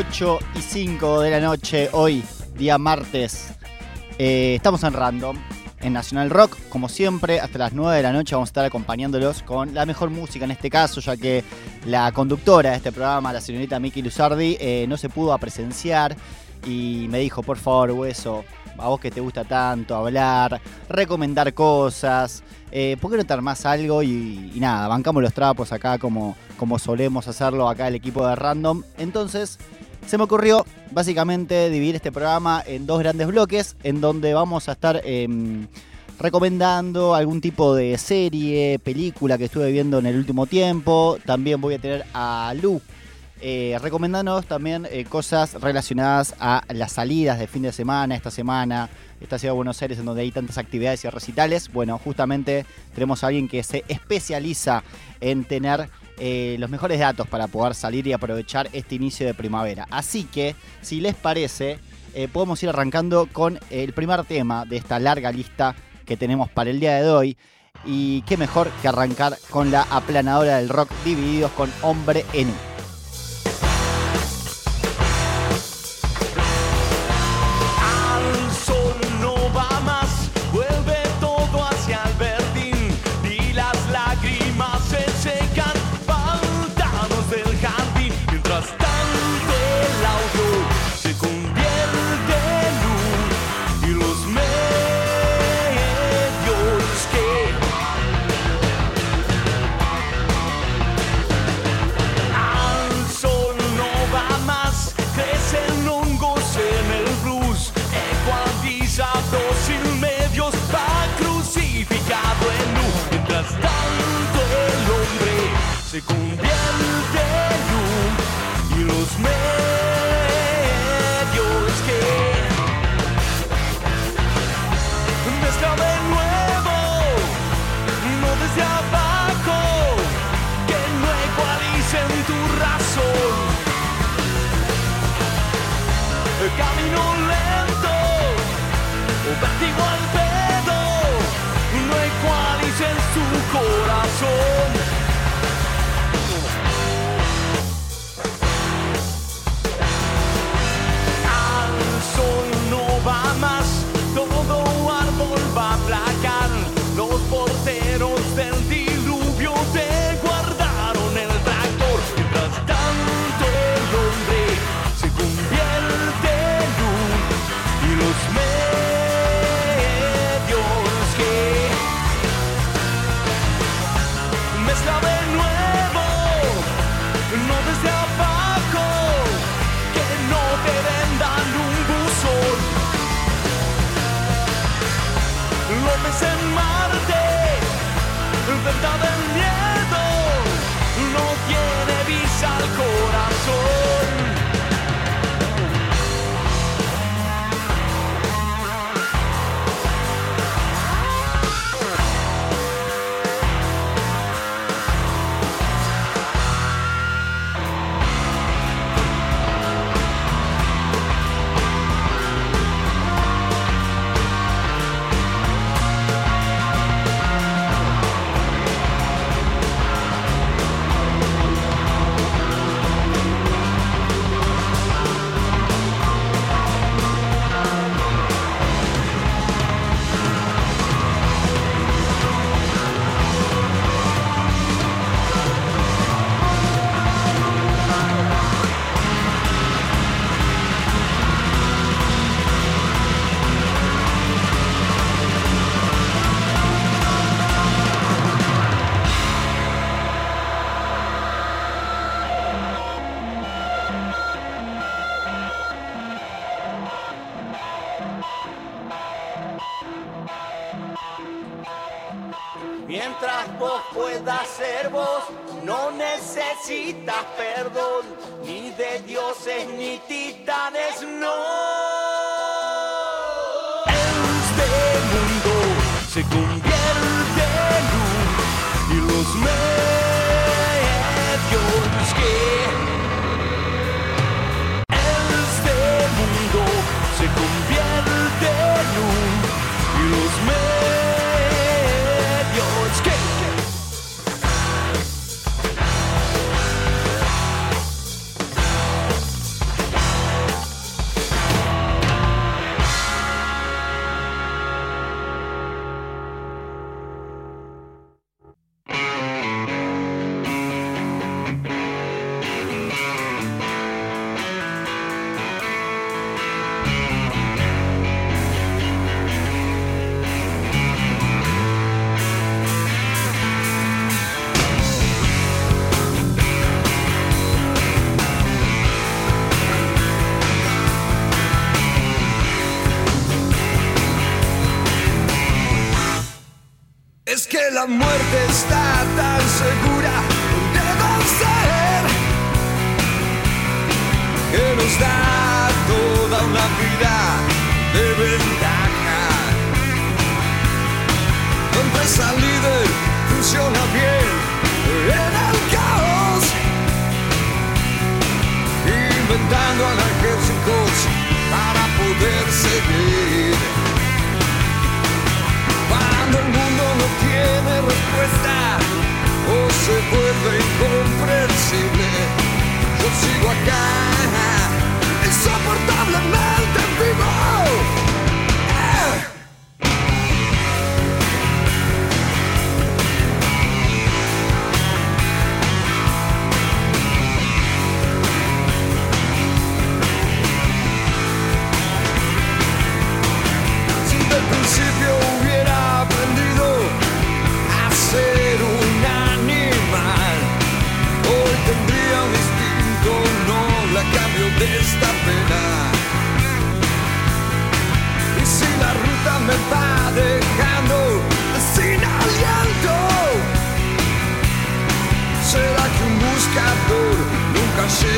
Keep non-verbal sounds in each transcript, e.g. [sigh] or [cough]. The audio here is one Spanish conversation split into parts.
8 y 5 de la noche, hoy, día martes. Eh, estamos en Random, en Nacional Rock, como siempre, hasta las 9 de la noche vamos a estar acompañándolos con la mejor música en este caso, ya que la conductora de este programa, la señorita Miki Luzardi, eh, no se pudo presenciar y me dijo, por favor, Hueso, a vos que te gusta tanto hablar, recomendar cosas, eh, ¿por qué no te armás algo? Y, y nada, bancamos los trapos acá como, como solemos hacerlo acá el equipo de Random. Entonces, se me ocurrió básicamente dividir este programa en dos grandes bloques, en donde vamos a estar em, recomendando algún tipo de serie, película que estuve viendo en el último tiempo. También voy a tener a Lu eh, recomendándonos también eh, cosas relacionadas a las salidas de fin de semana, esta semana, esta ciudad de Buenos Aires en donde hay tantas actividades y recitales. Bueno, justamente tenemos a alguien que se especializa en tener eh, los mejores datos para poder salir y aprovechar este inicio de primavera. Así que, si les parece, eh, podemos ir arrancando con el primer tema de esta larga lista que tenemos para el día de hoy. Y qué mejor que arrancar con la aplanadora del rock divididos con Hombre en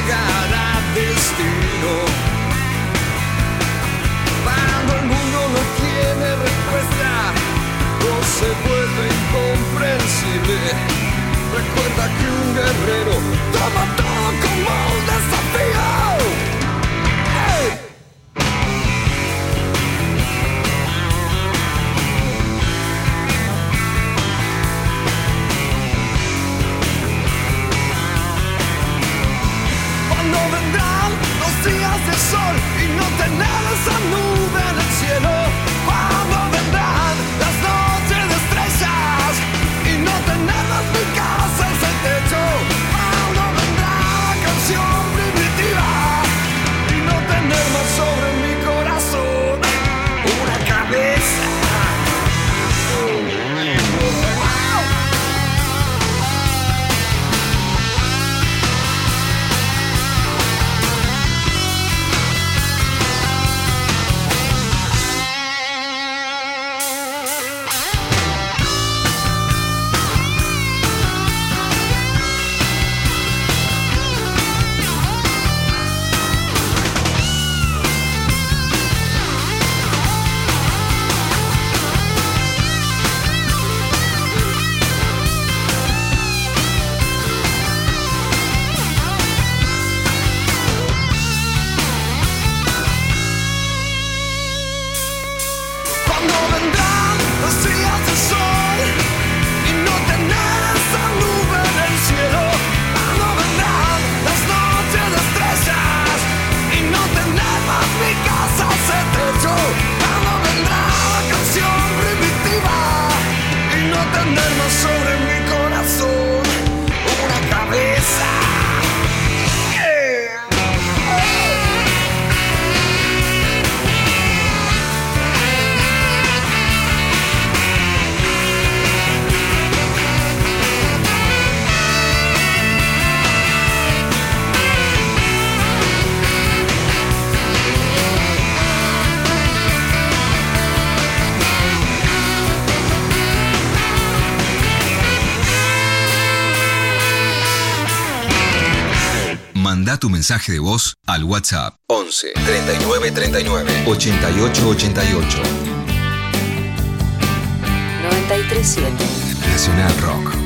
llegará destino. Cuando el mundo no tiene respuesta, no se vuelve incomprensible. Recuerda que un guerrero toma todo como un desafío. Tu mensaje de voz al WhatsApp 11 39 39 88 88. 937 Nacional Rock.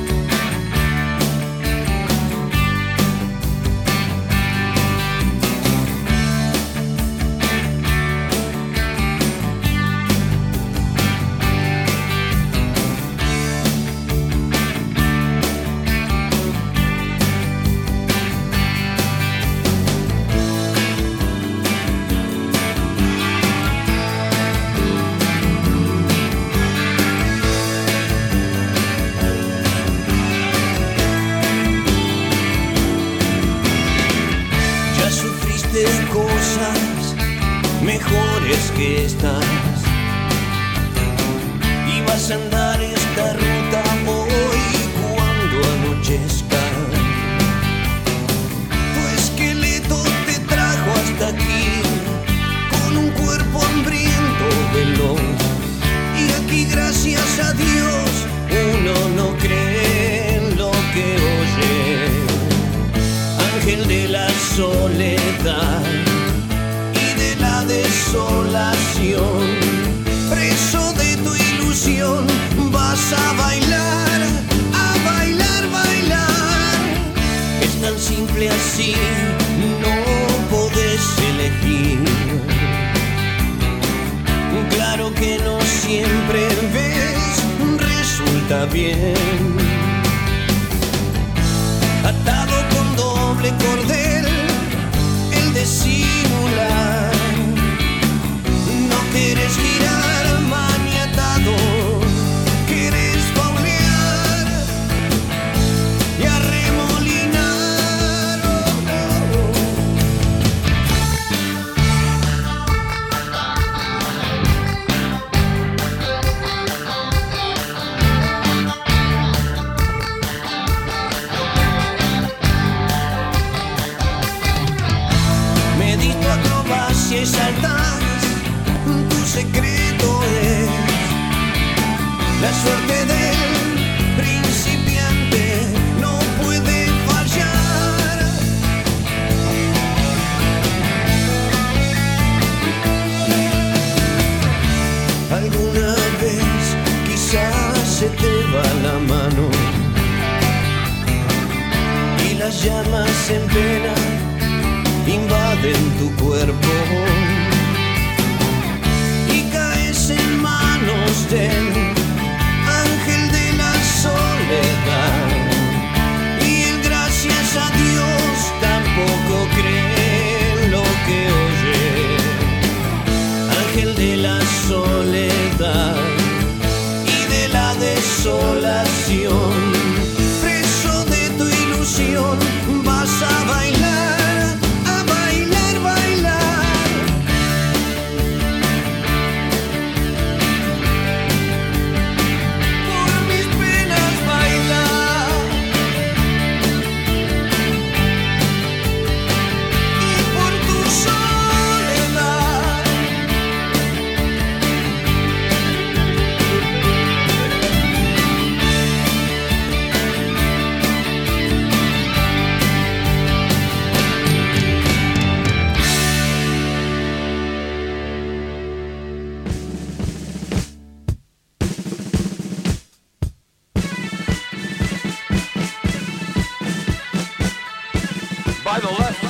que tu secreto es la suerte del principiante, no puede fallar. Alguna vez quizás se te va la mano y las llamas en pena invaden tu cuerpo. Y caes en manos de by the left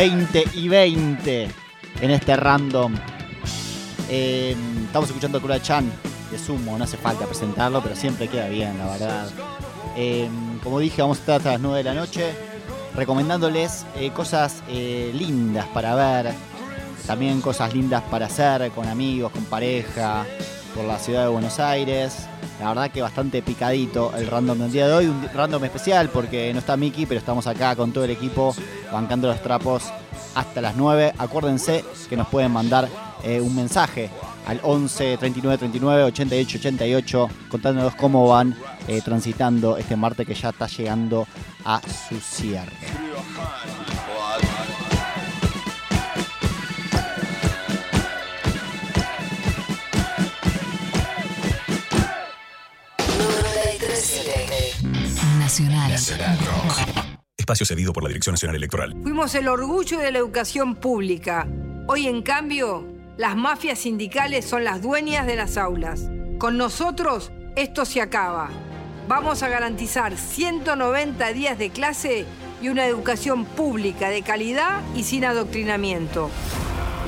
20 y 20 en este random. Eh, estamos escuchando Kura Chan de Sumo, no hace falta presentarlo, pero siempre queda bien, la verdad. Eh, como dije, vamos a estar hasta las 9 de la noche recomendándoles eh, cosas lindas para ver, también cosas lindas para hacer con amigos, con pareja, por la ciudad de Buenos Aires. La verdad que bastante picadito el random del día de hoy, un random especial porque no está Miki, pero estamos acá con todo el equipo bancando los trapos hasta las 9. Acuérdense que nos pueden mandar eh, un mensaje al 11 39 39 88 88 contándonos cómo van eh, transitando este martes que ya está llegando a su cierre. Nacional. Espacio cedido por la Dirección Nacional Electoral. Fuimos el orgullo de la educación pública. Hoy, en cambio, las mafias sindicales son las dueñas de las aulas. Con nosotros, esto se acaba. Vamos a garantizar 190 días de clase y una educación pública de calidad y sin adoctrinamiento.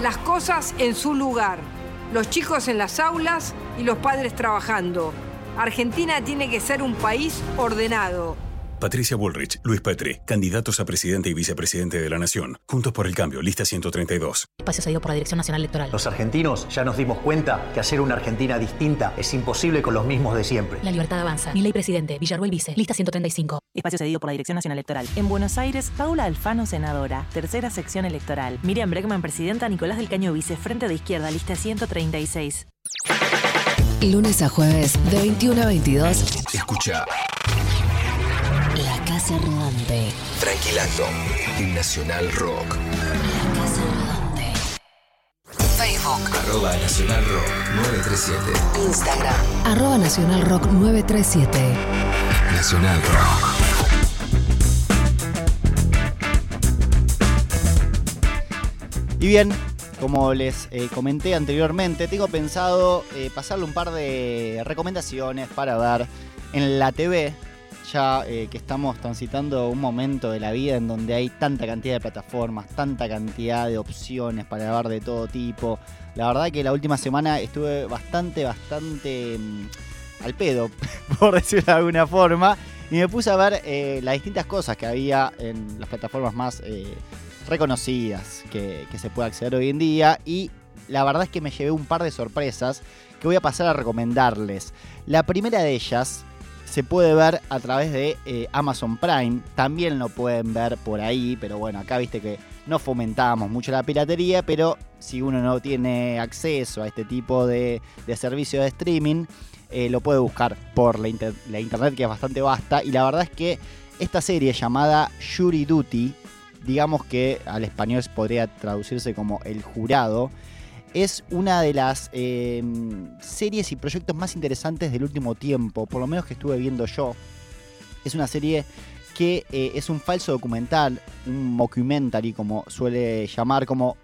Las cosas en su lugar. Los chicos en las aulas y los padres trabajando. Argentina tiene que ser un país ordenado. Patricia Bullrich, Luis Petri, candidatos a presidente y vicepresidente de la Nación. Juntos por el cambio, lista 132. Espacio cedido por la Dirección Nacional Electoral. Los argentinos ya nos dimos cuenta que hacer una Argentina distinta es imposible con los mismos de siempre. La libertad avanza. Mi ley presidente. Villarruel vice. Lista 135. Espacio cedido por la Dirección Nacional Electoral. En Buenos Aires, Paula Alfano, senadora. Tercera sección electoral. Miriam Bregman, presidenta. Nicolás del Caño, vice. Frente de izquierda, lista 136. Lunes a jueves, de 21 a 22. Escucha Casa Rodante. Tranquilando en Nacional Rock. La Casa Rodante. Facebook. Arroba Nacional Rock 937. Instagram. Arroba Nacional Rock 937. Nacional Rock. Y bien, como les eh, comenté anteriormente, tengo pensado eh, pasarle un par de recomendaciones para ver en la TV, ya eh, que estamos transitando un momento de la vida en donde hay tanta cantidad de plataformas, tanta cantidad de opciones para ver de todo tipo. La verdad que la última semana estuve bastante, bastante mm, al pedo, [laughs] por decirlo de alguna forma, y me puse a ver eh, las distintas cosas que había en las plataformas más eh, reconocidas que se puede acceder hoy en día y la verdad es que me llevé un par de sorpresas que voy a pasar a recomendarles. La primera de ellas se puede ver a través de eh, Amazon Prime, también lo pueden ver por ahí, pero bueno, acá viste que no fomentábamos mucho la piratería, pero si uno no tiene acceso a este tipo de, de servicio de streaming, eh, lo puede buscar por la, la internet que es bastante vasta. Y la verdad es que esta serie llamada Jury Duty, digamos que al español podría traducirse como El Jurado, es una de las eh, series y proyectos más interesantes del último tiempo, por lo menos que estuve viendo yo. Es una serie que eh, es un falso documental, un mockumentary como suele llamar, como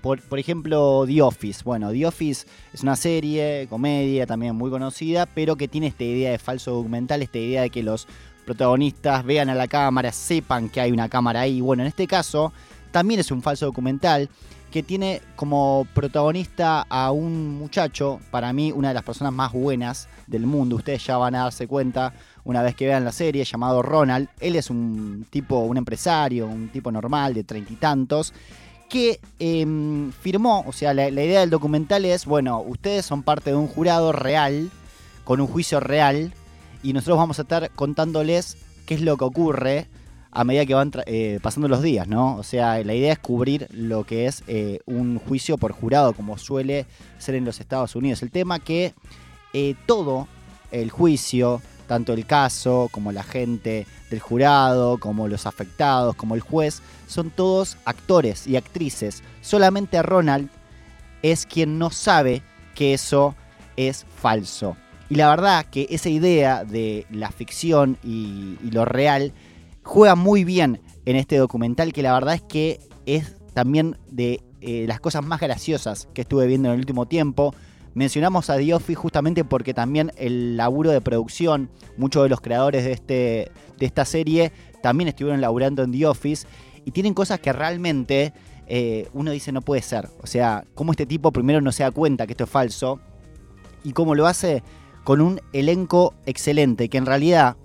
por ejemplo The Office. Bueno, The Office es una serie, comedia también muy conocida, pero que tiene esta idea de falso documental, esta idea de que los protagonistas vean a la cámara, sepan que hay una cámara ahí. Bueno, en este caso también es un falso documental que tiene como protagonista a un muchacho, para mí una de las personas más buenas del mundo. Ustedes ya van a darse cuenta una vez que vean la serie, llamado Ronald. Él es un tipo, un empresario, un tipo normal de treinta y tantos, que eh, firmó, o sea, la, la idea del documental es, bueno, ustedes son parte de un jurado real, con un juicio real, y nosotros vamos a estar contándoles qué es lo que ocurre a medida que van eh, pasando los días, ¿no? O sea, la idea es cubrir lo que es eh, un juicio por jurado, como suele ser en los Estados Unidos. El tema que eh, todo el juicio, tanto el caso como la gente del jurado, como los afectados, como el juez, son todos actores y actrices. Solamente Ronald es quien no sabe que eso es falso. Y la verdad que esa idea de la ficción y lo real juega muy bien en este documental que la verdad es que es también de eh, las cosas más graciosas que estuve viendo en el último tiempo. Mencionamos a The Office justamente porque también el laburo de producción, muchos de los creadores de, este, de esta serie también estuvieron laburando en The Office. y tienen cosas que realmente eh, uno dice no puede ser. O sea, cómo este tipo primero no se da cuenta que esto es falso y cómo lo hace con un elenco excelente, que en realidad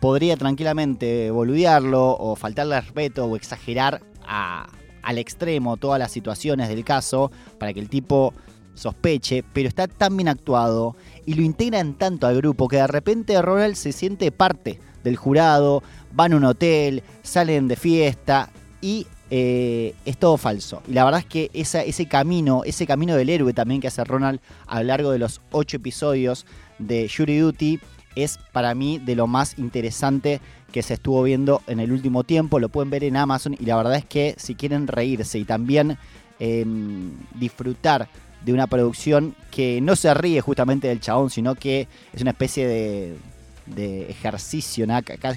podría tranquilamente boludearlo o faltarle respeto o exagerar a- al extremo todas las situaciones del caso para que el tipo sospeche, pero está tan bien actuado y lo integran tanto al grupo que de repente Ronald se siente parte del jurado, van a un hotel, salen de fiesta y eh, es todo falso. Y la verdad es que ese camino, ese camino del héroe también que hace Ronald a lo largo de los ocho episodios de Jury Duty es para mí de lo más interesante que se estuvo viendo en el último tiempo. Lo pueden ver en Amazon y la verdad es que si quieren reírse y también em, disfrutar de una producción que no se ríe justamente del chabón, sino que es una especie de, de ejercicio,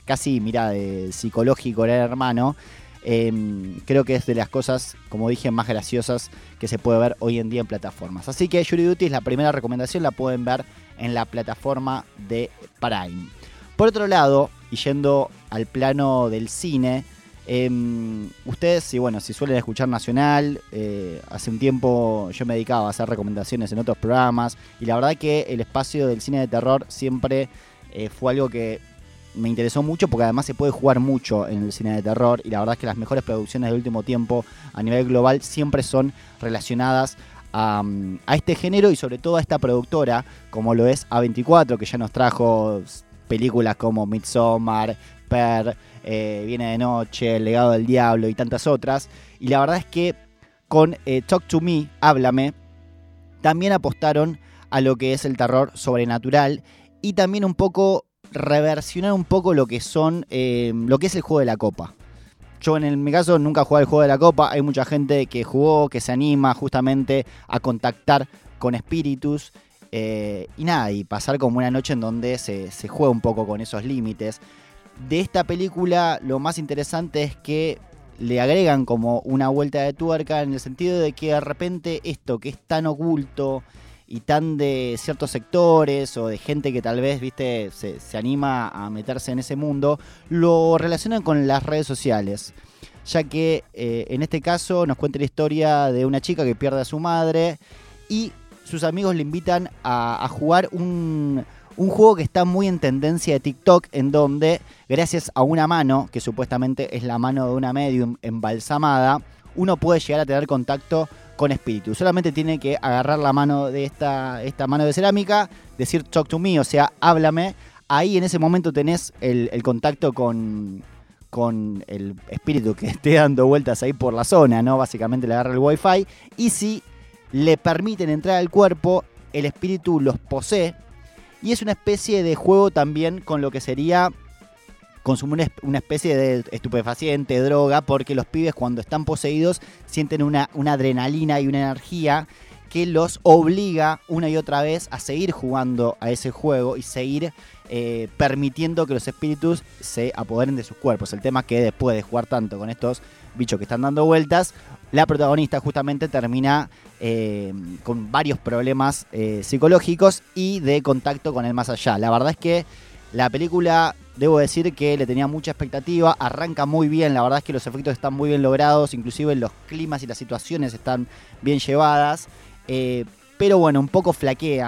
casi, mira, de psicológico, era hermano. Em, creo que es de las cosas, como dije, más graciosas que se puede ver hoy en día en plataformas. Así que Jury Duty es la primera recomendación, la pueden ver en la plataforma de Prime. Por otro lado, y yendo al plano del cine, em, ustedes, si bueno, si suelen escuchar Nacional, eh, hace un tiempo yo me dedicaba a hacer recomendaciones en otros programas, y la verdad que el espacio del cine de terror siempre eh, fue algo que me interesó mucho porque además se puede jugar mucho en el cine de terror y la verdad es que las mejores producciones del último tiempo a nivel global siempre son relacionadas a, mm, a este género y sobre todo a esta productora como lo es A24 que ya nos trajo películas como Midsommar, Per, eh, Viene de Noche, El Legado del Diablo y tantas otras. Y la verdad es que con eh, Talk to Me, Háblame, también apostaron a lo que es el terror sobrenatural y también un poco reversionar un poco lo que son eh, lo que es el juego de la copa. Yo en el- mi caso nunca jugué el juego de la copa, hay mucha gente que jugó, que se anima justamente a contactar con espíritus eh, y nada, y pasar como una noche en donde se, se juega un poco con esos límites. De esta película lo más interesante es que le agregan como una vuelta de tuerca en el sentido de que de repente esto que es tan oculto y tan de ciertos sectores o de gente que tal vez, viste, se, se anima a meterse en ese mundo, lo relacionan con las redes sociales. Ya que eh, en este caso nos cuenta la historia de una chica que pierde a su madre y sus amigos le invitan a, a jugar un, un juego que está muy en tendencia de TikTok, en donde, gracias a una mano, que supuestamente es la mano de una medium embalsamada, uno puede llegar a tener contacto con espíritus. Solamente tiene que agarrar la mano de esta, esta mano de cerámica, decir talk to me, o sea, háblame. Ahí en ese momento tenés el, el contacto con, con el espíritu que [laughs] esté dando vueltas ahí por la zona, ¿no? Básicamente le agarra el wifi. Y si le permiten entrar al cuerpo, el espíritu los posee. Y es una especie de juego también con lo que sería consumir una esp- una especie de estupefaciente, droga, porque los pibes cuando están poseídos sienten una, una adrenalina y una energía que los obliga una y otra vez a seguir jugando a ese juego y seguir eh, permitiendo que los espíritus se apoderen de sus cuerpos. El tema es que después de jugar tanto con estos bichos que están dando vueltas, la protagonista justamente termina eh, con varios problemas eh, psicológicos y de contacto con el más allá. La verdad es que la película, debo decir que le tenía mucha expectativa, arranca muy bien, la verdad es que los efectos están muy bien logrados, inclusive los climas y las situaciones están bien llevadas, eh, pero bueno, un poco flaquea.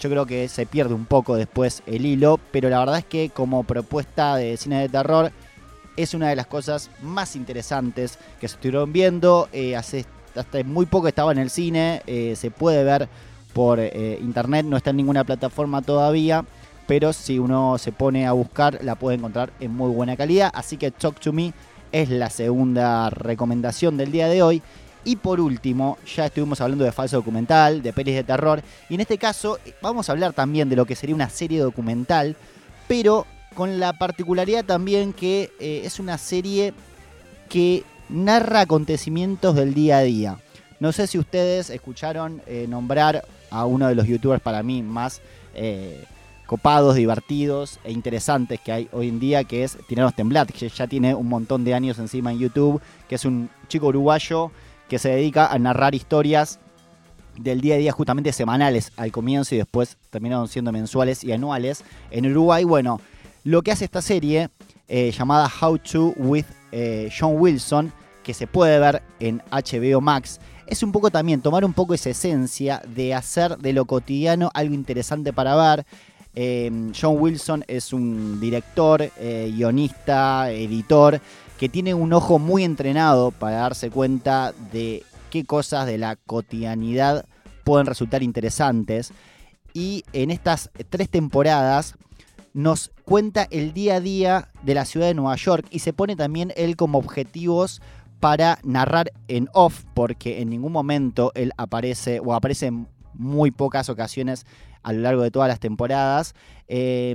Yo creo que se pierde un poco después el hilo, pero la verdad es que como propuesta de cine de terror es una de las cosas más interesantes que se estuvieron viendo. eh, hace hasta muy poco estaba en el cine, eh, se puede ver por internet, no está en ninguna plataforma todavía, pero si uno se pone a buscar la puede encontrar en muy buena calidad. Así que Talk to Me es la segunda recomendación del día de hoy. Y por último, ya estuvimos hablando de falso documental, de pelis de terror, y en este caso eh, vamos a hablar también de lo que sería una serie documental, pero con la particularidad también que eh, es una serie que narra acontecimientos del día a día. No sé si ustedes escucharon eh, nombrar a uno de los youtubers para mí más copados, divertidos e interesantes que hay hoy en día, que es Tiranos Temblat, que ya tiene un montón de años encima en YouTube, que es un chico uruguayo que se dedica a narrar historias del día a día justamente semanales al comienzo y después terminaron siendo mensuales y anuales. En Uruguay, bueno, Lo que hace esta serie, eh, llamada How to with eh, John Wilson, que se puede ver en HBO Max, es un poco también tomar un poco esa esencia de hacer de lo cotidiano algo interesante para ver. Eh, John Wilson es un director, eh, guionista, editor, que tiene un ojo muy entrenado para darse cuenta de qué cosas de la cotidianidad pueden resultar interesantes. Y en estas tres temporadas nos cuenta el día a día de la ciudad de Nueva York y se pone también él como objetivos para narrar en off, porque en ningún momento él aparece, o aparece en muy pocas ocasiones a lo largo de todas las temporadas, eh,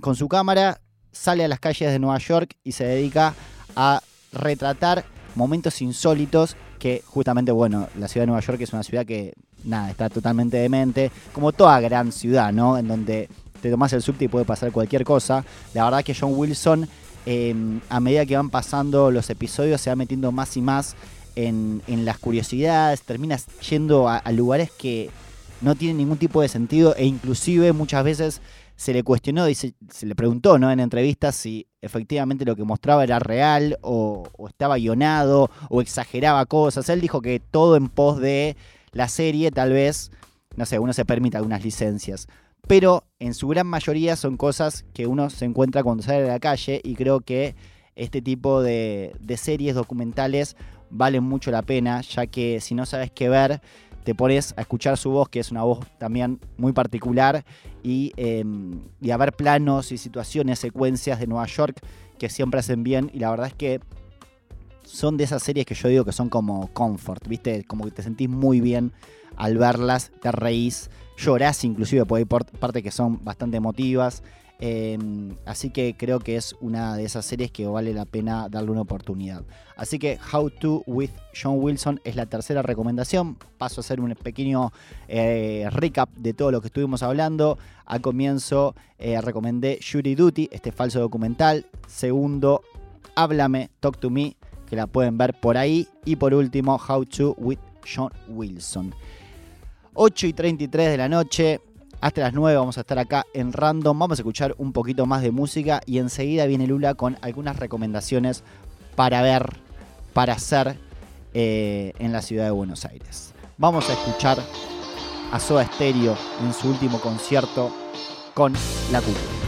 con su cámara sale a las calles de Nueva York y se dedica a retratar momentos insólitos que justamente, bueno, la ciudad de Nueva York es una ciudad que, nada, está totalmente demente, como toda gran ciudad, ¿no? En donde te tomas el subte y puede pasar cualquier cosa. La verdad que John Wilson, eh, a medida que van pasando los episodios, se va metiendo más y más en, en las curiosidades, terminas yendo a, a lugares que no tienen ningún tipo de sentido e inclusive muchas veces se le cuestionó y se, le preguntó ¿no? en entrevistas si efectivamente lo que mostraba era real o, o estaba guionado o exageraba cosas. Él dijo que todo en pos de la serie, tal vez, no sé, uno se permite algunas licencias. Pero en su gran mayoría son cosas que uno se encuentra cuando sale de la calle y creo que este tipo de, de series documentales valen mucho la pena, ya que si no sabes qué ver, te pones a escuchar su voz, que es una voz también muy particular, y, eh, y a ver planos y situaciones, secuencias de Nueva York que siempre hacen bien. Y la verdad es que son de esas series que yo digo que son como comfort, ¿viste? Como que te sentís muy bien al verlas, te reís, llorás inclusive, porque hay partes que son bastante emotivas. Eh, así que creo que es una de esas series que vale la pena darle una oportunidad. Así que How to with John Wilson es la tercera recomendación. Paso a hacer un pequeño eh, recap de todo lo que estuvimos hablando. Al comienzo eh, recomendé Jury Duty, este falso documental. Segundo, Háblame, Talk to Me, que la pueden ver por ahí. Y por último, How to with John Wilson. 8 y 33 de la noche. Hasta las 9 vamos a estar acá en Random. Vamos a escuchar un poquito más de música y enseguida viene Lula con algunas recomendaciones para ver, para hacer eh, en la ciudad de Buenos Aires. Vamos a escuchar a Soda Stereo en su último concierto con La Cúpula.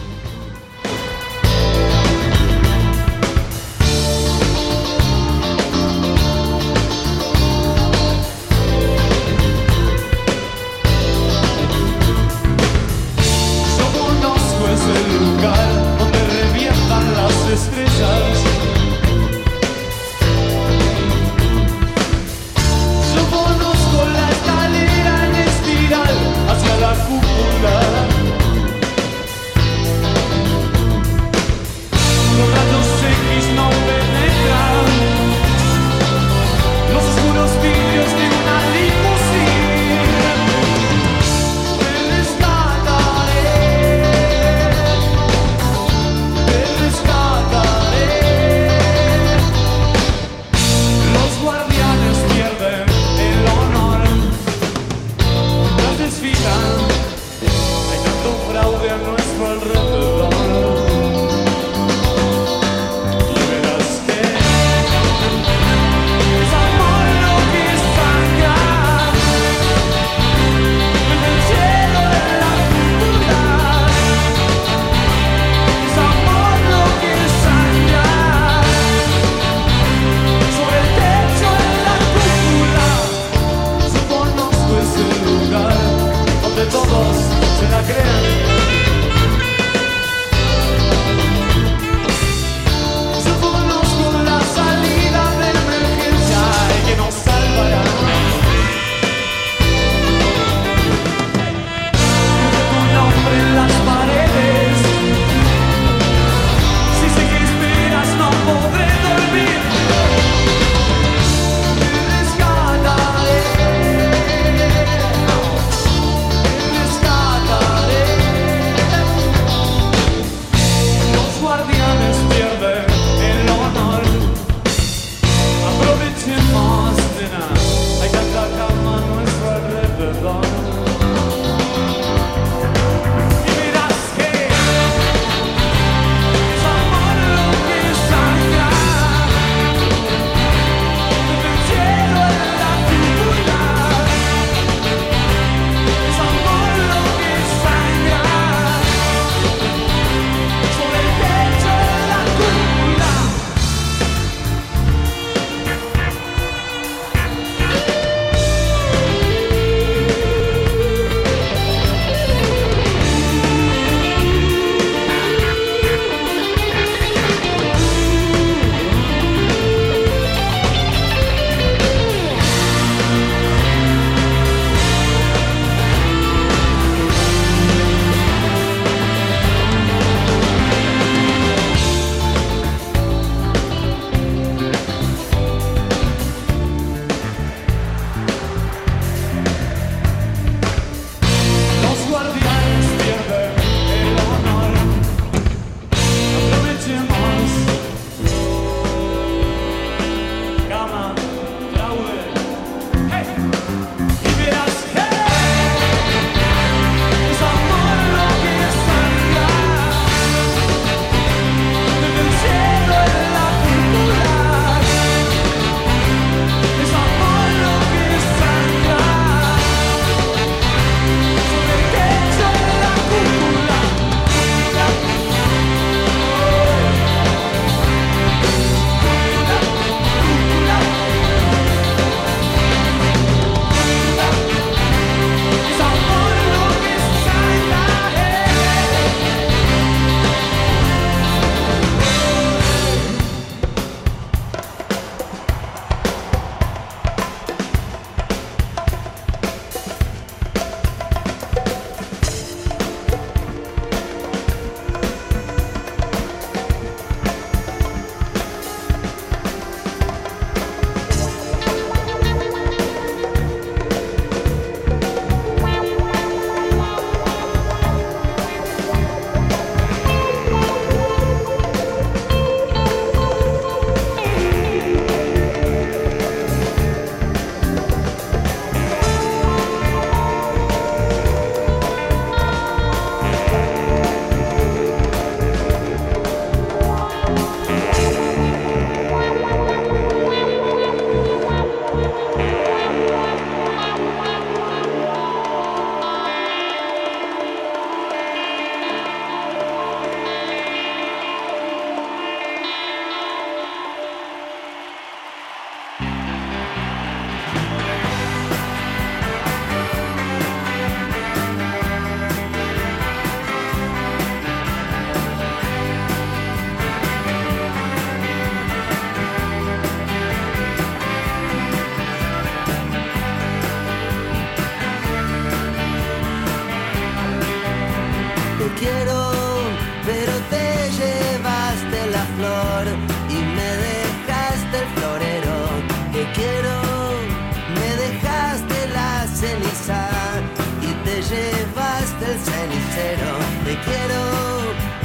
Quiero,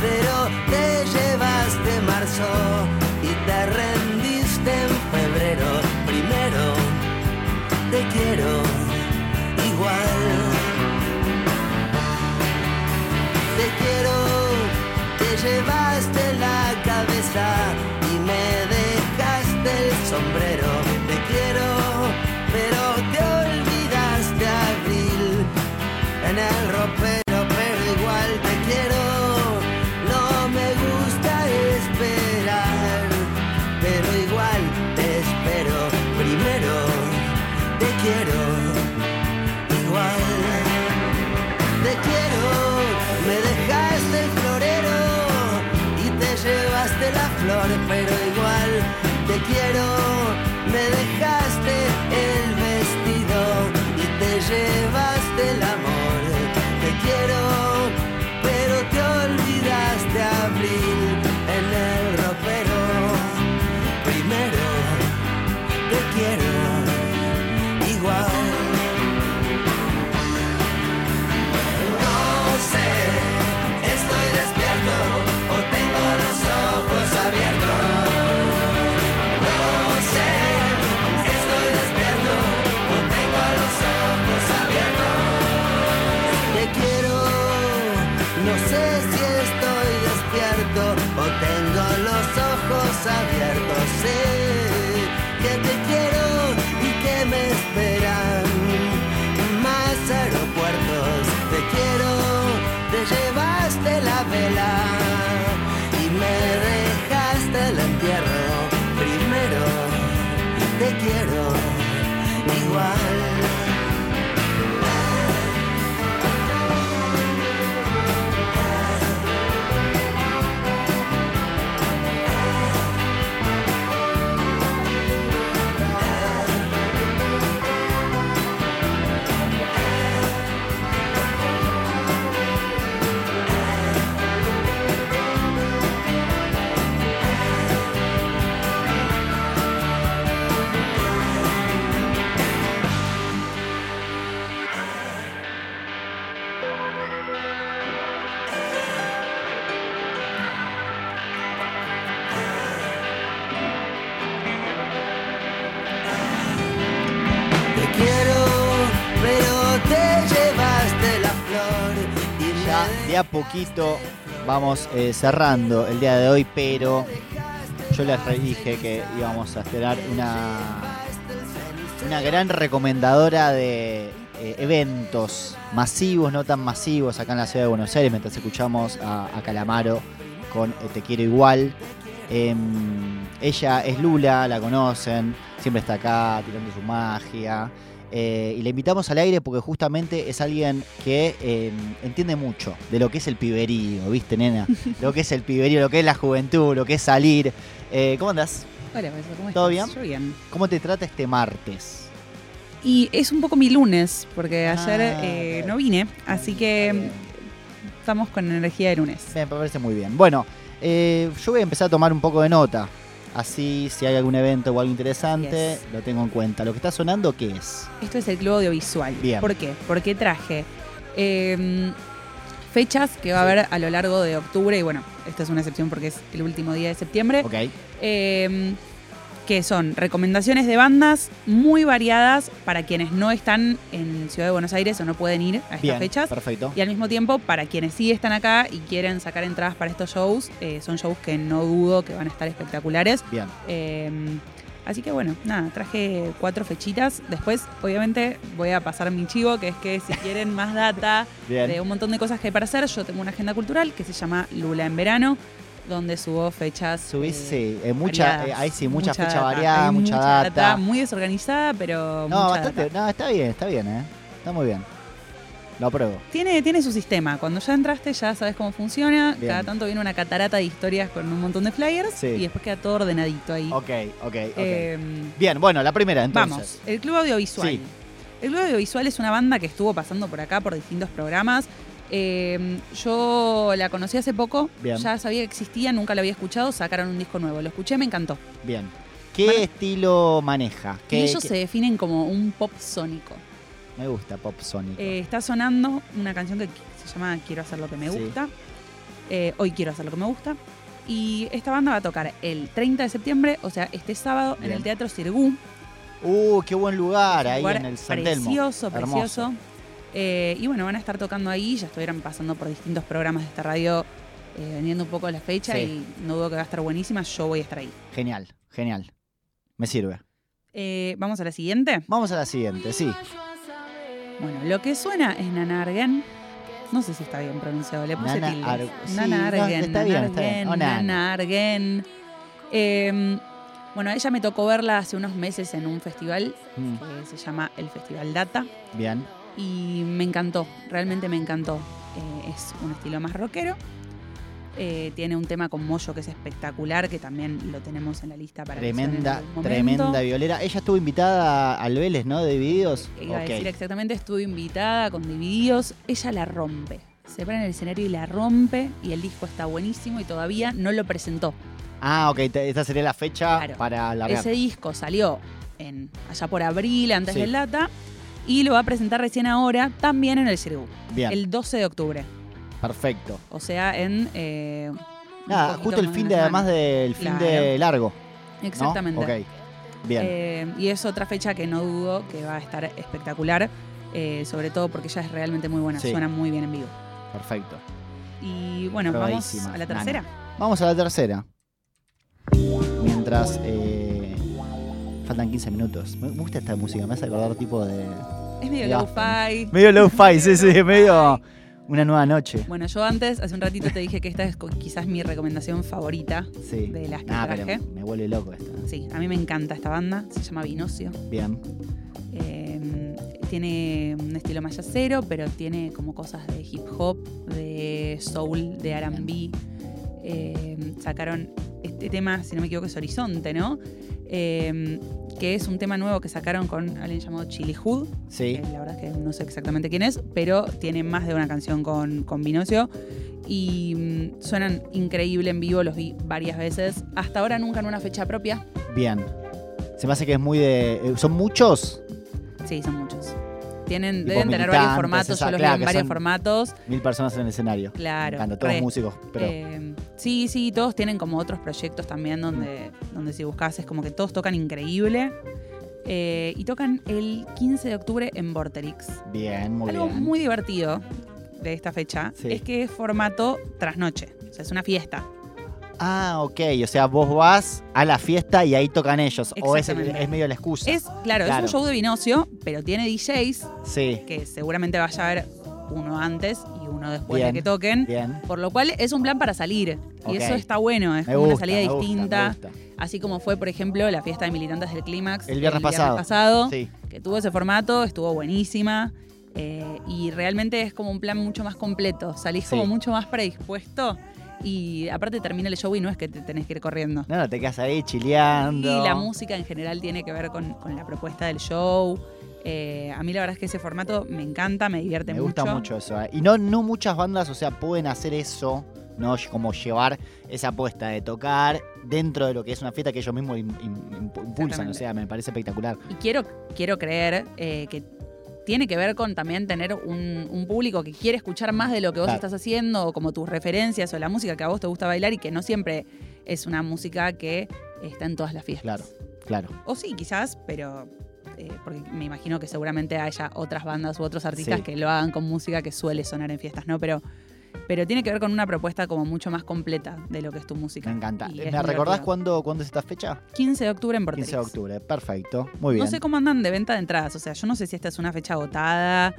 pero te llevaste marzo y te rendiste en febrero. Primero, te quiero vamos eh, cerrando el día de hoy, pero yo les dije que íbamos a esperar una, una gran recomendadora de eh, eventos masivos, no tan masivos acá en la ciudad de Buenos Aires, mientras escuchamos a, a Calamaro con eh, Te Quiero Igual. Em, ella es Lula, la conocen, siempre está acá tirando su magia. Eh, y la invitamos al aire porque justamente es alguien que eh, entiende mucho de lo que es el piberío, ¿viste, nena? [laughs] lo que es el piberío, lo que es la juventud, lo que es salir. Eh, ¿Cómo andás? Hola, ¿cómo ¿Todo estás? bien? Yo bien. ¿Cómo te trata este martes? Y es un poco mi lunes, porque ayer Ah, ok. no vine, así que estamos con energía de lunes. Me parece muy bien. Bueno, yo voy a empezar a tomar un poco de nota. Así, si hay algún evento o algo interesante, Yes. lo tengo en cuenta. ¿Lo que está sonando qué es? Esto es el Club Audiovisual. Bien. ¿Por qué? Porque traje eh, fechas que va a haber a lo largo de octubre, y bueno, esta es una excepción porque es el último día de septiembre. Ok. eh, que son recomendaciones de bandas muy variadas para quienes no están en Ciudad de Buenos Aires o no pueden ir a estas Bien, fechas. perfecto. Y al mismo tiempo, para quienes sí están acá y quieren sacar entradas para estos shows, eh, son shows que no dudo que van a estar espectaculares. Bien. Eh, así que bueno, nada, traje cuatro fechitas. Después, obviamente, voy a pasar mi chivo, que es que si [laughs] quieren más data de un montón de cosas que hay para hacer, yo tengo una agenda cultural que se llama Lula en Verano, donde subo fechas. Subís, eh, sí, eh, mucha, variadas. eh, ahí sí, mucha, fecha data. variada, mucha, data. Muy desorganizada, pero. No, mucha bastante, data. no, está bien, está bien, ¿eh? Está muy bien. Lo apruebo. Tiene, tiene su sistema. Cuando ya entraste ya sabes cómo funciona. Bien. Cada tanto viene una catarata de historias con un montón de flyers Sí. y después queda todo ordenadito ahí. Ok, ok, ok. Eh, bien, bueno, la primera entonces. Vamos, el Club Audiovisual. Sí. El Club Audiovisual es una banda que estuvo pasando por acá por distintos programas. Eh, yo la conocí hace poco, Bien. ya sabía que existía, nunca la había escuchado, sacaron un disco nuevo. Lo escuché, me encantó. Bien. ¿Qué Bueno. estilo maneja? ¿Qué- ellos qué- se definen como un pop sónico. Me gusta Pop Sonic. Eh, está sonando una canción que se llama Quiero hacer lo que me Sí. gusta. Eh, hoy quiero hacer lo que me gusta. Y esta banda va a tocar el 30 de septiembre, o sea, este sábado, en el Teatro Sirgú. Uh, qué buen lugar ahí lugar en el San Telmo. Precioso, Hermoso. Eh, y bueno, van a estar tocando ahí. Ya estuvieron pasando por distintos programas de esta radio, eh, vendiendo un poco la fecha Sí. y no dudo que va a estar buenísima. Yo voy a estar ahí. Genial, genial. Me sirve. Eh, Vamos a la siguiente. Vamos a la siguiente, sí. Bueno, lo que suena es Nana Argen. No sé si está bien pronunciado, le puse Nana tildes. Ar- sí, Nana no, Argen, está Nana bien, está bien. Argen, Nana. Nana Argen. Eh, bueno, ella me tocó verla hace unos meses en un festival Mm, que se llama el Festival Data Bien. Y me encantó, realmente me encantó. Eh, es un estilo más rockero. Eh, tiene un tema con Moyo que es espectacular, que también lo tenemos en la lista para Tremenda, tremenda violera. Ella estuvo invitada al Vélez, ¿no? De Divididos. Iba a decir exactamente, estuve invitada con Divididos. Ella la rompe. Se para en el escenario y la rompe. Y el disco está buenísimo y todavía no lo presentó. Ah, ok. Esta sería la fecha Claro. para largar. Ese disco salió en, allá por abril, antes Sí. del Data. Y lo va a presentar recién ahora, también en el Cirgu. Bien, El 12 de octubre. perfecto. O sea, en. eh, Nada, poquito justo el fin de, además del fin Claro. de largo. ¿no? Exactamente. Ok. Bien. Eh, y es otra fecha que no dudo que va a estar espectacular. eh, sobre todo porque ella es realmente muy buena. Sí. Suena muy bien en vivo. Perfecto. Y bueno, vamos a la Nana. tercera. Vamos a la tercera. Mientras eh, faltan 15 minutos. Me gusta esta música, me hace acordar tipo de. Es medio low-fi. Medio low-fi, sí, sí, medio una nueva noche. Bueno, yo antes, hace un ratito te dije que esta es quizás mi recomendación favorita Sí. de las que Nah, pero traje. me vuelve loco esto. Sí, a mí me encanta esta banda, se llama Vinocio. Bien. Eh, tiene un estilo más yacero, pero tiene como cosas de hip hop, de soul, de RB. Eh, sacaron este tema, si no me equivoco, es Horizonte, ¿no? Eh, que es un tema nuevo que sacaron con alguien llamado Chili Hood. Sí. la verdad es que no sé exactamente quién es, pero tiene más de una canción con, con Vinocio. Y mm, suenan increíble en vivo, los vi varias veces. Hasta ahora nunca en una fecha propia. Bien. Se me hace que es muy de. eh, ¿Son muchos? Sí, son muchos. Tienen, Tipo deben tener varios formatos, yo los claro, vi en varios formatos. Mil personas en el escenario. Claro. Encanta, todos re. músicos. Pero Eh, sí, sí, todos tienen como otros proyectos también donde, donde si buscas es como que todos tocan increíble. Eh, y tocan el 15 de octubre en Vorterix. bien, muy Algo bien. muy divertido de esta fecha Sí. es que es formato trasnoche. O sea, es una fiesta. Ah, ok. O sea, vos vas a la fiesta y ahí tocan ellos. O es, medio la excusa. Es, claro, Claro. es un show de Vinocio, pero tiene DJs Sí. que seguramente vaya a haber uno antes y uno después Bien, de que toquen. Bien. Por lo cual es un plan para salir. Y eso está bueno, es Me como gusta, una salida gusta, distinta. gusta. Así como fue, por ejemplo, la fiesta de militantes del Clímax El viernes pasado. pasado, Sí. que tuvo ese formato, estuvo buenísima. eh, y realmente es como un plan mucho más completo. Salís Sí. como mucho más predispuesto. Y aparte termina el show y no es que te tenés que ir corriendo. No, no, te quedas ahí chileando. Y la música en general tiene que ver con, con la propuesta del show. Eh, a mí la verdad es que ese formato me encanta, me divierte Me mucho. gusta mucho eso. eh. Y no, no muchas bandas, o sea, pueden hacer eso, ¿no? Como llevar esa apuesta de tocar dentro de lo que es una fiesta que ellos mismos im- im- impu- impulsan. O sea, me parece espectacular. Y quiero, quiero creer eh, que tiene que ver con también tener un, un público que quiere escuchar más de lo que vos Claro. estás haciendo, o como tus referencias o la música que a vos te gusta bailar y que no siempre es una música que está en todas las fiestas. Claro, claro. O sí, quizás, pero eh, porque me imagino que seguramente haya otras bandas u otros artistas Sí. que lo hagan con música que suele sonar en fiestas, ¿no? Pero, pero tiene que ver con una propuesta como mucho más completa de lo que es tu música. Me encanta. Y ¿Me recordás cuándo, cuándo es esta fecha? 15 de octubre en Vorterix. 15 de octubre. Perfecto. Muy bien. No sé cómo andan de venta de entradas, o sea, yo no sé si esta es una fecha agotada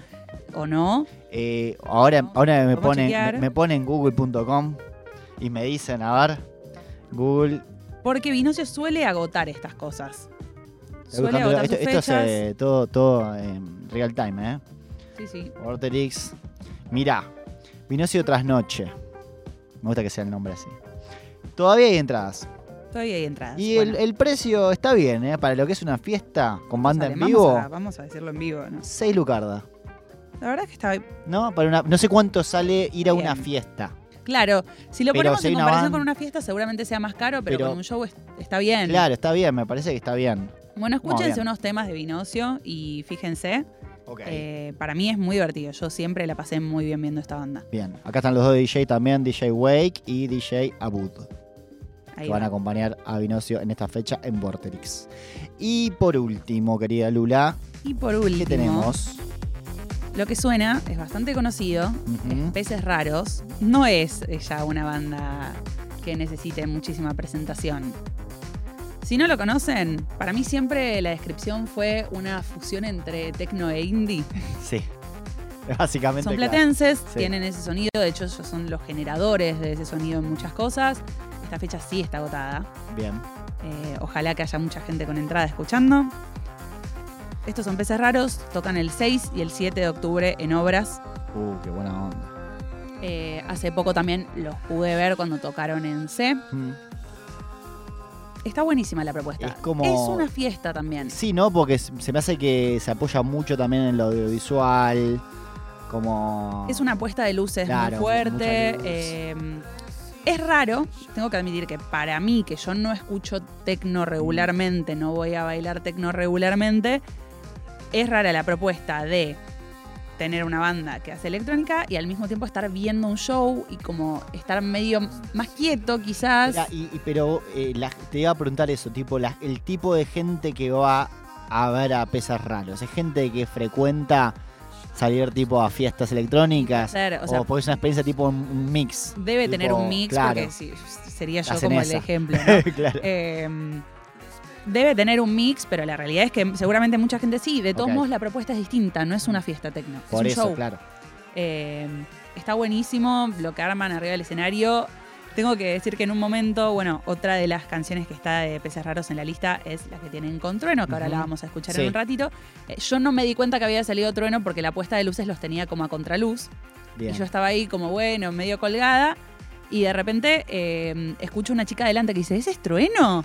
o no. Eh, ahora, ahora me ponen, me, me ponen google.com y me dicen, a ver, Google. Porque Vinocio suele agotar estas cosas. Suele agotar esto, sus esto es eh, todo, todo en real time, ¿eh? Sí, sí. Vorterix. Mirá, Vinocio Trasnoche. Me gusta que sea el nombre así. Todavía hay entradas. Todavía hay entradas. Y Bueno, el, el precio está bien, ¿eh? Para lo que es una fiesta con banda sale, en vamos vivo, a- Vamos a, decirlo en vivo, ¿no? 6 lucardas. La verdad es que está ¿No? Para una, no sé cuánto sale ir a una fiesta. Claro, si lo Pero ponemos si en una comparación con una fiesta, seguramente sea más caro, pero, Pero- con un show es- está bien. Claro, está bien, me parece que está bien. Bueno, escúchense bien. unos temas de Vinocio y fíjense. Eh, para mí es muy divertido. Yo siempre la pasé muy bien viendo esta banda. Bien, acá están los dos DJ también, DJ Wake y DJ Abud, Ahí que van va. a acompañar a Vinocio en esta fecha en Vorterix. Y por último, querida Lula, Y por último, ¿qué tenemos? lo que suena es bastante conocido. Es Peces Raros. No es ya una banda que necesite muchísima presentación. Si no lo conocen, para mí siempre la descripción fue una fusión entre techno e indie. Sí, [laughs] básicamente. Son claro. platenses, Sí. tienen ese sonido, de hecho ellos son los generadores de ese sonido en muchas cosas. Esta fecha sí está agotada. Bien, Eh, ojalá que haya mucha gente con entrada escuchando. Estos son peces raros, tocan el 6 y el 7 de octubre en obras. uh, qué buena onda. Eh, hace poco también los pude ver cuando tocaron en C. Mm. Está buenísima la propuesta. Es como- Es una fiesta también. Sí, ¿no? Porque se me hace que se apoya mucho también en lo audiovisual, como... Es una apuesta de luces Claro, muy fuerte. luz. eh, es raro, tengo que admitir que para mí, que yo no escucho tecno regularmente, no voy a bailar tecno regularmente, es rara la propuesta de tener una banda que hace electrónica y al mismo tiempo estar viendo un show y como estar medio más quieto quizás. Mira, y- y- pero eh, la- te iba a preguntar eso, tipo, la- el tipo de gente que va a ver a pesas raros, ¿es gente que frecuenta salir tipo a fiestas electrónicas? O sea- porque es una experiencia tipo un, mix. Debe tipo, tener un mix claro. porque sí, sería yo como esa. el ejemplo. [laughs] ¿no? Claro. Eh, debe tener un mix, pero la realidad es que seguramente mucha gente sí. De todos modos, la propuesta es distinta, no es una fiesta tecno. Por es un eso, show. claro. Eh, está buenísimo lo que arman arriba del escenario. Tengo que decir que en un momento, bueno, otra de las canciones que está de Peces Raros en la lista es la que tienen con Trueno, que ahora la vamos a escuchar Sí. en un ratito. Eh, yo no me di cuenta que había salido Trueno porque la puesta de luces los tenía como a contraluz. Bien. Y yo estaba ahí como, bueno, medio colgada. Y de repente eh, escucho una chica adelante que dice, ¿ese es Trueno?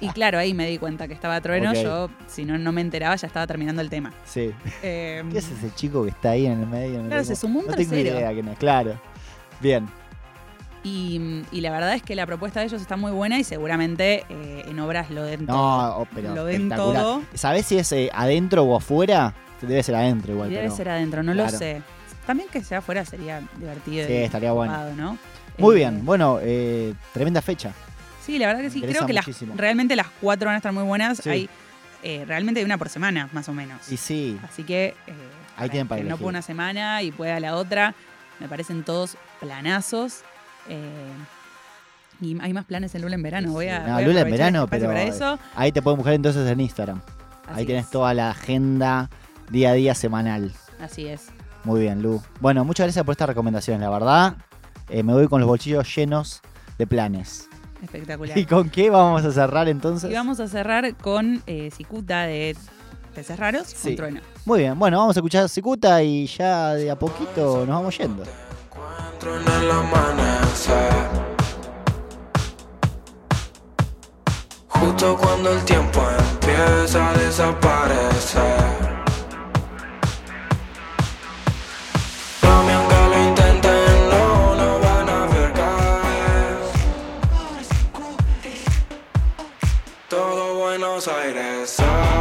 Y claro, ahí me di cuenta que estaba Trueno. Yo, si no, no me enteraba, ya estaba terminando el tema. Sí. Eh, ¿Qué es ese chico que está ahí en el medio? Claro, se sumó un No tengo idea claro. Bien. y, y la verdad es que la propuesta de ellos está muy buena y seguramente eh, en obras lo den todo. No, oh, pero Lo den todo. ¿Sabés si es eh, adentro o afuera? Debe ser adentro igual. Debe pero- ser adentro, no lo sé. También que sea afuera sería divertido. Sí, y estaría bueno. ¿no? Muy Eh, bien, bueno, tremenda fecha. Sí, la verdad que sí. Creo que las, realmente las cuatro van a estar muy buenas. Sí. Hay eh, realmente hay una por semana, más o menos. Y sí, Así que eh, Ahí tienen para que no pueda una semana y pueda la otra. Me parecen todos planazos. eh, y hay más planes en Lula en verano. Voy a, No, voy a Lula en verano, este pero para eso. ahí te pueden buscar entonces en Instagram. Así ahí tienes es. toda la agenda día a día semanal. Así es. Muy bien, Lu. Bueno, muchas gracias por estas recomendaciones, la verdad. Eh, me voy con los bolsillos llenos de planes. Espectacular. ¿Y con qué vamos a cerrar entonces? Y vamos a cerrar con eh, Cicuta de Peces Raros Sí. con Trueno. Muy bien, bueno, vamos a escuchar Cicuta y ya de a poquito nos vamos yendo. encuentro en el amanecer. Justo cuando el tiempo empieza a desaparecer. Todo Buenos Aires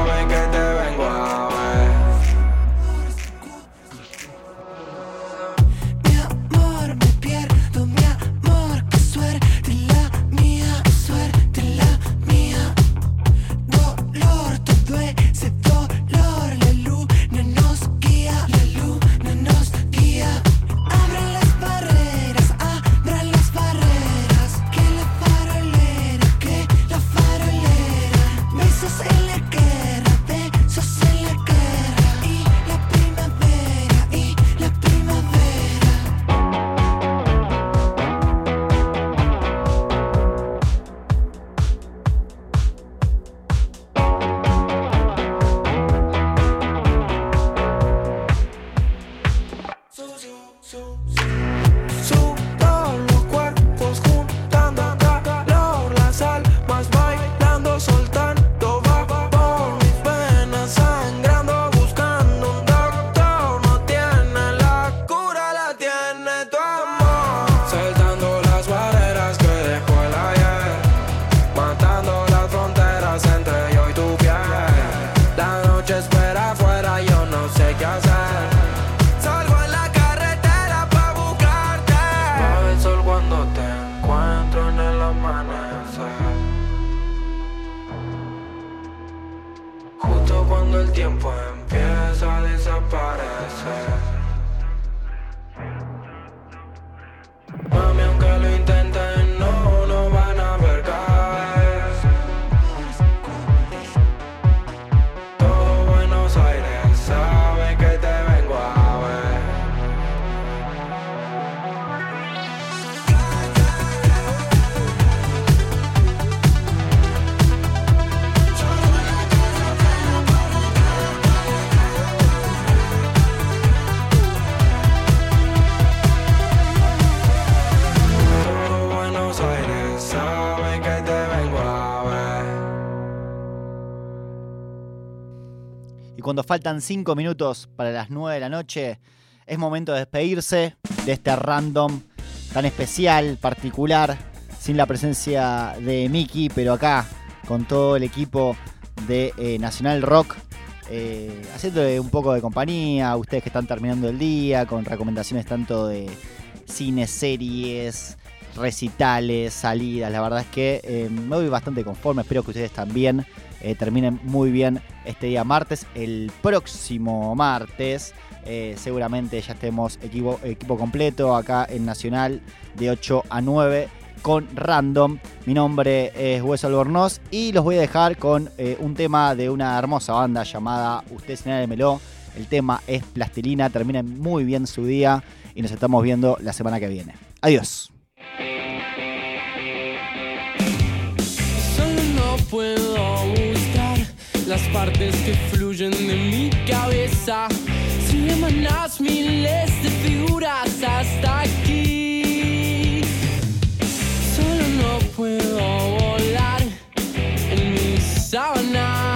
cuando faltan 5 minutos para las 9 de la noche, es momento de despedirse de este random tan especial, particular, sin la presencia de Miki, pero acá con todo el equipo de eh, Nacional Rock, eh, haciendo un poco de compañía, ustedes que están terminando el día, con recomendaciones tanto de cine, series, recitales, salidas. La verdad es que eh, me voy bastante conforme, espero que ustedes también eh, terminen muy bien este día martes. El próximo martes eh, seguramente ya estemos equipo, equipo completo acá en Nacional de 8 a 9 con Random. Mi nombre es Hueso Albornoz y los voy a dejar con eh, un tema de una hermosa banda llamada Usted Señálemelo. El tema es Plastilina. Terminen muy bien su día y nos estamos viendo la semana que viene. Adiós. Las partes que fluyen de mi cabeza. Si emanas miles de figuras hasta aquí, solo no puedo volar en mis sábanas.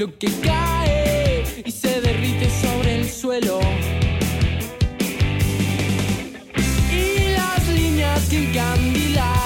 Lo que cae y se derrite sobre el suelo. Y las líneas que encandilan